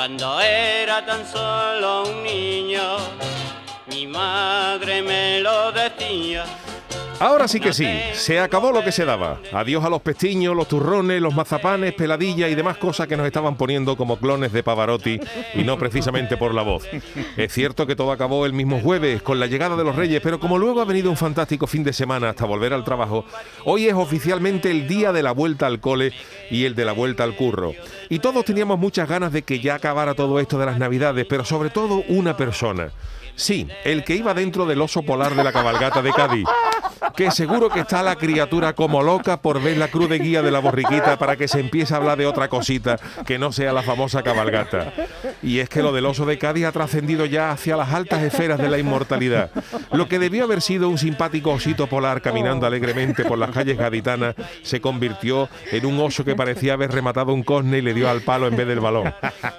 Cuando era tan solo un niño, mi madre me lo decía. Ahora sí que sí, se acabó lo que se daba. Adiós a los pestiños, los turrones, los mazapanes, peladillas y demás cosas que nos estaban poniendo como clones de Pavarotti y no precisamente por la voz. Es cierto que todo acabó el mismo jueves con la llegada de los Reyes, pero como luego ha venido un fantástico fin de semana hasta volver al trabajo, hoy es oficialmente el día de la vuelta al cole y el de la vuelta al curro. Y todos teníamos muchas ganas de que ya acabara todo esto de las Navidades, pero sobre todo una persona. Sí, el que iba dentro del oso polar de la cabalgata de Cádiz que seguro que está la criatura como loca por ver la cruz de guía de la borriquita para que se empiece a hablar de otra cosita que no sea la famosa cabalgata. Y es que lo del oso de Cádiz ha trascendido ya hacia las altas esferas de la inmortalidad. Lo que debió haber sido un simpático osito polar caminando alegremente por las calles gaditanas se convirtió en un oso que parecía haber rematado un cosne y le dio al palo en vez del balón.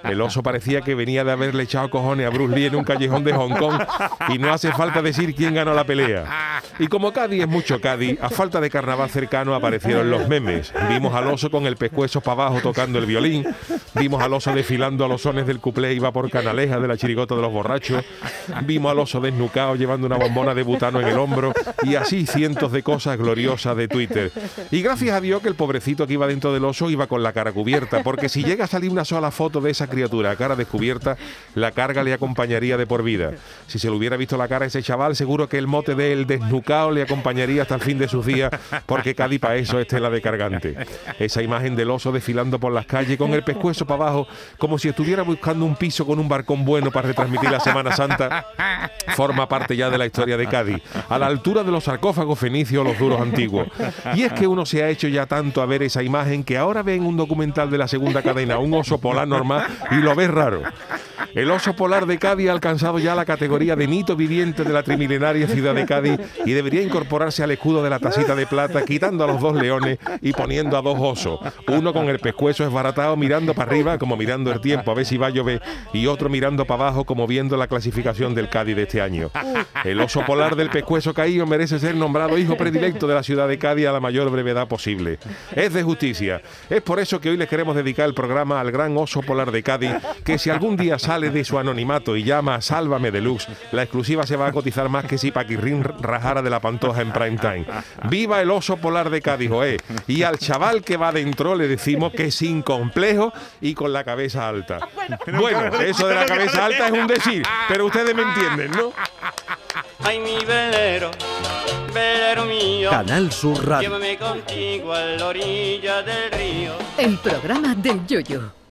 El oso parecía que venía de haberle echado cojones a Bruce Lee en un callejón de Hong Kong y no hace falta decir quién ganó la pelea. Y como Cádiz es mucho Cádiz, a falta de carnaval cercano aparecieron los memes. Vimos al oso con el pescuezo para abajo tocando el violín, vimos al oso desfilando a los sones del cuplé iba por Canaleja de la chirigota de los borrachos, vimos al oso desnucado llevando una bombona de butano en el hombro y así cientos de cosas gloriosas de Twitter. Y gracias a Dios que el pobrecito que iba dentro del oso iba con la cara cubierta, porque si llega a salir una sola foto de esa criatura a cara descubierta, la carga le acompañaría de por vida. Si se le hubiera visto la cara a ese chaval, seguro que el mote del desnucado le acompañaría hasta el fin de sus días, porque Cádiz para eso es tela de cargante. Esa imagen del oso desfilando por las calles con el pescuezo para abajo, como si estuviera buscando un piso con un barcón bueno para retransmitir la Semana Santa, forma parte ya de la historia de Cádiz, a la altura de los sarcófagos fenicios o los duros antiguos. Y es que uno se ha hecho ya tanto a ver esa imagen que ahora ve en un documental de la segunda cadena un oso polar normal y lo ves raro. El oso polar de Cádiz ha alcanzado ya la categoría de mito viviente de la trimilenaria ciudad de Cádiz y debería incorporarse al escudo de la tacita de plata, quitando a los dos leones y poniendo a dos osos. Uno con el pescuezo esbaratado mirando para arriba, como mirando el tiempo a ver si va a llover, y otro mirando para abajo, como viendo la clasificación del Cádiz de este año. El oso polar del pescuezo caído merece ser nombrado hijo predilecto de la ciudad de Cádiz a la mayor brevedad posible. Es de justicia. Es por eso que hoy les queremos dedicar el programa al gran oso polar de Cádiz, que si algún día sale de su anonimato y llama Sálvame Deluxe, la exclusiva se va a cotizar más que si Paquirrín rajara de la pantoja en prime time. ¡Viva el oso polar de Cádiz, eh! Y al chaval que va dentro le decimos que sin complejo y con la cabeza alta. Bueno, eso de la cabeza alta es un decir, pero ustedes me entienden, ¿no? Ay, mi velero, velero mío. Canal Sur Radio. Llévame contigo a la orilla del río. El programa del yoyo.